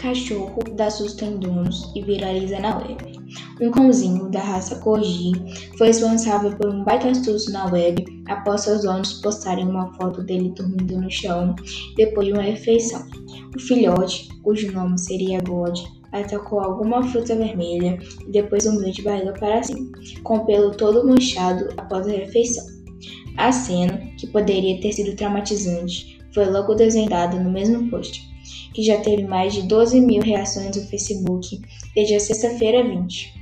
Cachorro dá susto em donos e viraliza na web. Um cãozinho da raça Corgi foi responsável por um baita susto na web após seus donos postarem uma foto dele dormindo no chão depois de uma refeição. O filhote, cujo nome seria God, atacou alguma fruta vermelha e depois um de barriga para cima, com o pelo todo manchado após a refeição. A cena, que poderia ter sido traumatizante, foi logo desvendada no mesmo post que já teve mais de 12 mil reações no Facebook desde a sexta-feira 20.